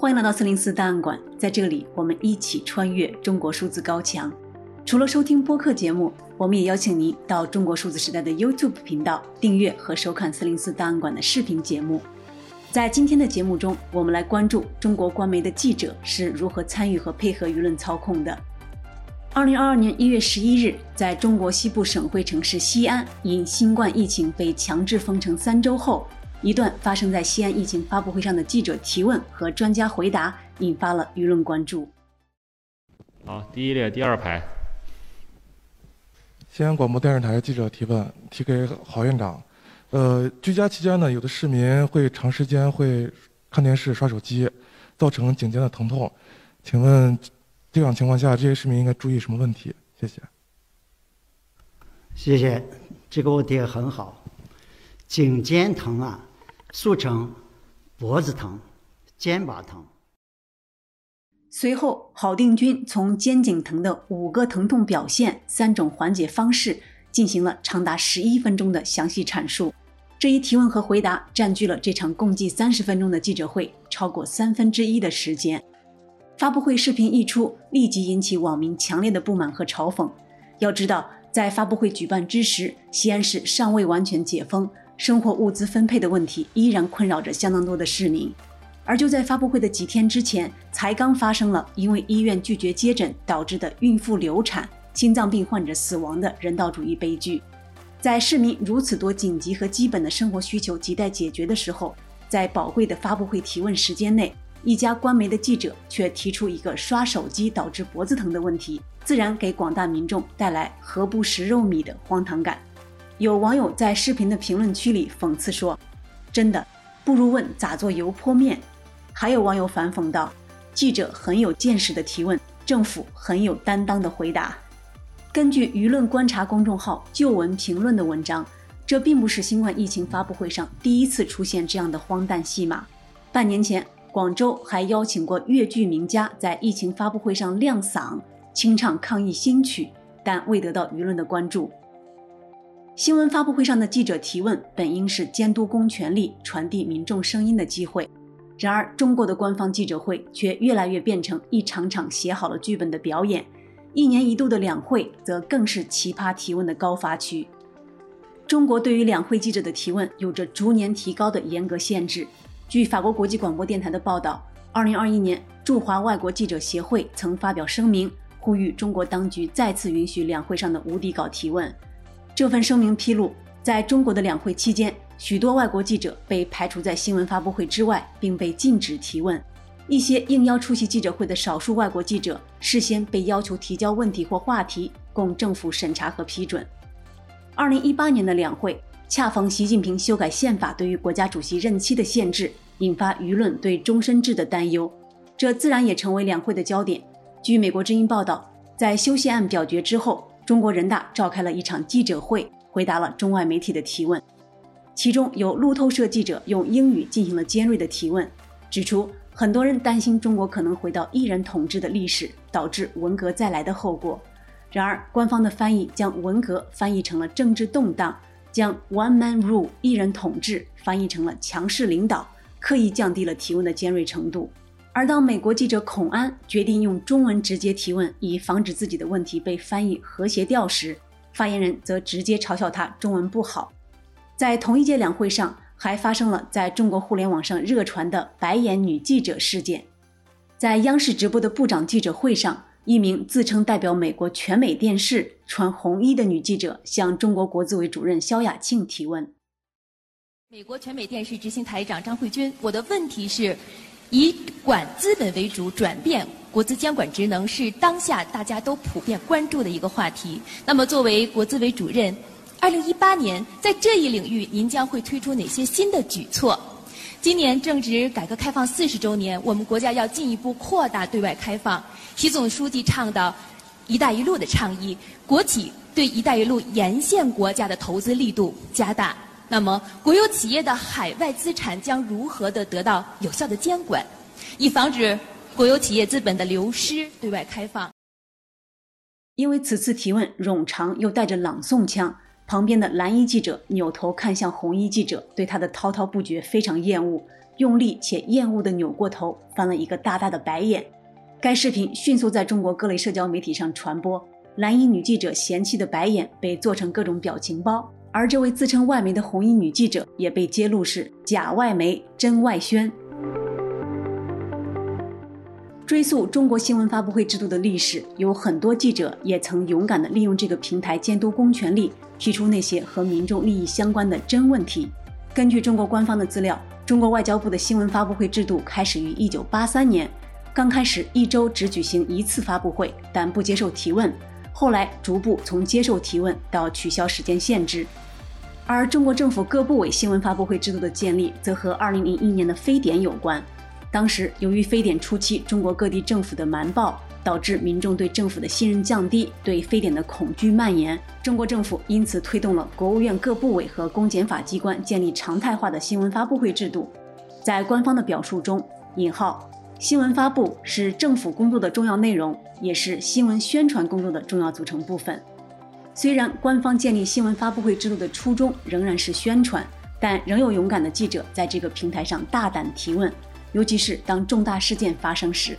欢迎来到四零四档案馆，在这里我们一起穿越中国数字高墙。除了收听播客节目，我们也邀请您到中国数字时代的 YouTube 频道订阅和收看四零四档案馆的视频节目。在今天的节目中，我们来关注中国官媒的记者是如何参与和配合舆论操控的。二零二二年一月十一日，在中国西部省会城市西安，因新冠疫情被强制封城三周后，一段发生在西安疫情发布会上的记者提问和专家回答，引发了舆论关注。好，第一列第二排。西安广播电视台记者提问，提给郝院长。呃，居家期间呢，有的市民会长时间会看电视、刷手机，造成颈肩的疼痛。请问，这样情况下，这些市民应该注意什么问题？谢谢。谢谢，这个问题很好。颈肩疼啊，俗称脖子疼、肩膀疼。随后，郝定军从肩颈疼的五个疼痛表现、三种缓解方式，进行了长达十一分钟的详细阐述。这一提问和回答占据了这场共计三十分钟的记者会超过三分之一的时间。发布会视频一出，立即引起网民强烈的不满和嘲讽。要知道，在发布会举办之时，西安市尚未完全解封，生活物资分配的问题依然困扰着相当多的市民。而就在发布会的几天之前，才刚发生了因为医院拒绝接诊导致的孕妇流产、心脏病患者死亡的人道主义悲剧。在市民如此多紧急和基本的生活需求亟待解决的时候，在宝贵的发布会提问时间内，一家官媒的记者却提出一个刷手机导致脖子疼的问题，自然给广大民众带来“何不食肉糜”的荒唐感。有网友在视频的评论区里讽刺说：“真的，不如问咋做油泼面。”还有网友反讽道：“记者很有见识的提问，政府很有担当的回答。”根据舆论观察公众号“旧闻评论”的文章，这并不是新冠疫情发布会上第一次出现这样的荒诞戏码。半年前，广州还邀请过粤剧名家在疫情发布会上亮嗓，清唱抗疫新曲，但未得到舆论的关注。新闻发布会上的记者提问本应是监督公权力、传递民众声音的机会，然而中国的官方记者会却越来越变成一场场写好了剧本的表演。一年一度的两会则更是奇葩提问的高发区。中国对于两会记者的提问有着逐年提高的严格限制。据法国国际广播电台的报道，二零二一年驻华外国记者协会曾发表声明，呼吁中国当局再次允许两会上的无底稿提问。这份声明披露，在中国的两会期间，许多外国记者被排除在新闻发布会之外，并被禁止提问。一些应邀出席记者会的少数外国记者，事先被要求提交问题或话题，供政府审查和批准。二零一八年的两会。恰逢习近平修改宪法对于国家主席任期的限制，引发舆论对终身制的担忧，这自然也成为两会的焦点。据美国之音报道，在修宪案表决之后，中国人大召开了一场记者会，回答了中外媒体的提问。其中有路透社记者用英语进行了尖锐的提问，指出很多人担心中国可能回到一人统治的历史，导致文革再来的后果。然而，官方的翻译将文革翻译成了政治动荡。将 “one man rule” 一人统治翻译成了强势领导，刻意降低了提问的尖锐程度。而当美国记者孔安决定用中文直接提问，以防止自己的问题被翻译和谐掉时，发言人则直接嘲笑他中文不好。在同一届两会上，还发生了在中国互联网上热传的“白眼女记者”事件。在央视直播的部长记者会上，一名自称代表美国全美电视、穿红衣的女记者向中国国资委主任肖亚庆提问：“美国全美电视执行台长张慧君，我的问题是，以管资本为主转变国资监管职能是当下大家都普遍关注的一个话题。那么，作为国资委主任，二零一八年在这一领域，您将会推出哪些新的举措？今年正值改革开放四十周年，我们国家要进一步扩大对外开放。”习总书记倡导“一带一路”的倡议，国企对“一带一路”沿线国家的投资力度加大。那么，国有企业的海外资产将如何的得到有效的监管，以防止国有企业资本的流失？对外开放。因为此次提问冗长又带着朗诵腔，旁边的蓝衣记者扭头看向红衣记者，对他的滔滔不绝非常厌恶。用力且厌恶地扭过头，翻了一个大大的白眼。该视频迅速在中国各类社交媒体上传播，蓝衣女记者嫌弃的白眼被做成各种表情包，而这位自称外媒的红衣女记者也被揭露是假外媒、真外宣。追溯中国新闻发布会制度的历史，有很多记者也曾勇敢地利用这个平台监督公权力，提出那些和民众利益相关的真问题。根据中国官方的资料，中国外交部的新闻发布会制度开始于1983年，刚开始一周只举行一次发布会，但不接受提问，后来逐步从接受提问到取消时间限制。而中国政府各部委新闻发布会制度的建立，则和2001年的非典有关。当时，由于非典初期中国各地政府的瞒报，导致民众对政府的信任降低，对非典的恐惧蔓延。中国政府因此推动了国务院各部委和公检法机关建立常态化的新闻发布会制度。在官方的表述中，引号新闻发布是政府工作的重要内容，也是新闻宣传工作的重要组成部分。虽然官方建立新闻发布会制度的初衷仍然是宣传，但仍有勇敢的记者在这个平台上大胆提问。尤其是当重大事件发生时，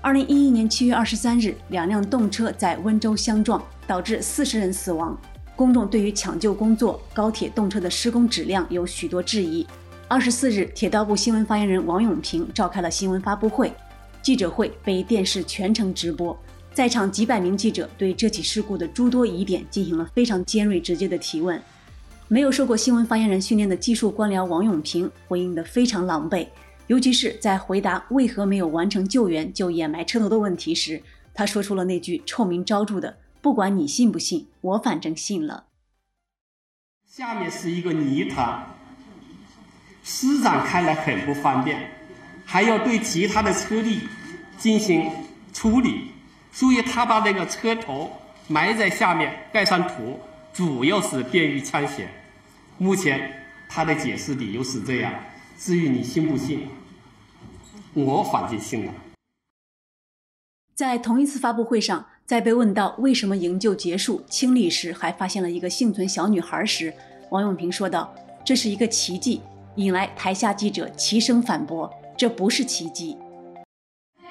二零一一年七月二十三日，两辆动车在温州相撞，导致四十人死亡。公众对于抢救工作、高铁动车的施工质量有许多质疑。二十四日，铁道部新闻发言人王永平召开了新闻发布会，记者会被电视全程直播，在场几百名记者对这起事故的诸多疑点进行了非常尖锐直接的提问。没有受过新闻发言人训练的技术官僚王永平回应得非常狼狈。尤其是在回答为何没有完成救援就掩埋车头的问题时，他说出了那句臭名昭著的“不管你信不信，我反正信了”。下面是一个泥潭，施展开来很不方便，还要对其他的车力进行处理，所以他把那个车头埋在下面，盖上土，主要是便于抢险。目前他的解释理由是这样。至于你信不信，我反正信了。在同一次发布会上，在被问到为什么营救结束清理时还发现了一个幸存小女孩时，王永平说道：“这是一个奇迹。”引来台下记者齐声反驳：“这不是奇迹。”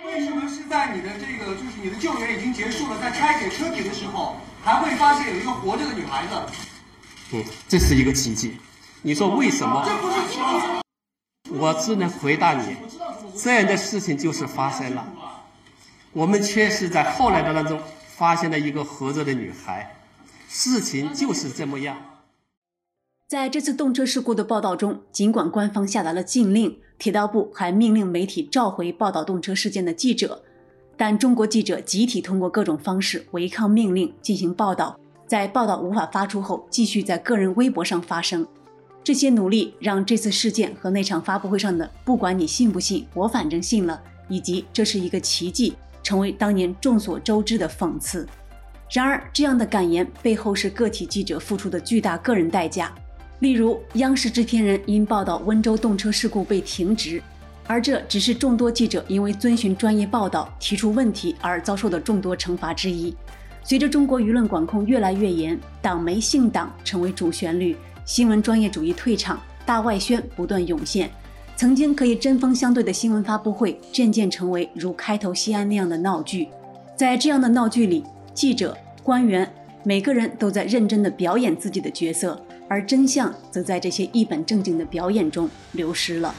为什么是在你的这个就是你的救援已经结束了，在拆解车体的时候，还会发现有一个活着的女孩子？嗯，这是一个奇迹。你说为什么？这不是奇迹。我只能回答你，这样的事情就是发生了。我们确实在后来的当中发现了一个活着的女孩，事情就是这么样。在这次动车事故的报道中，尽管官方下达了禁令，铁道部还命令媒体召回报道动车事件的记者，但中国记者集体通过各种方式违抗命令进行报道，在报道无法发出后，继续在个人微博上发声。这些努力让这次事件和那场发布会上的“不管你信不信，我反正信了”以及“这是一个奇迹”成为当年众所周知的讽刺。然而，这样的感言背后是个体记者付出的巨大个人代价。例如，央视制片人因报道温州动车事故被停职，而这只是众多记者因为遵循专业报道提出问题而遭受的众多惩罚之一。随着中国舆论管控越来越严，党媒姓党成为主旋律。新闻专业主义退场，大外宣不断涌现，曾经可以针锋相对的新闻发布会，渐渐成为如开头西安那样的闹剧。在这样的闹剧里，记者、官员每个人都在认真地表演自己的角色，而真相则在这些一本正经的表演中流失了。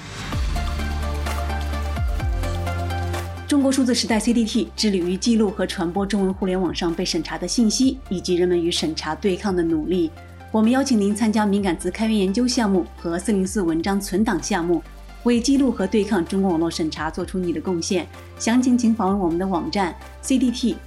中国数字时代 CDT 致力于记录和传播中文互联网上被审查的信息，以及人们与审查对抗的努力。我们邀请您参加敏感词开源研究项目和四零四文章存档项目，为记录和对抗中国网络审查做出你的贡献。详情请访问我们的网站 cdt.media。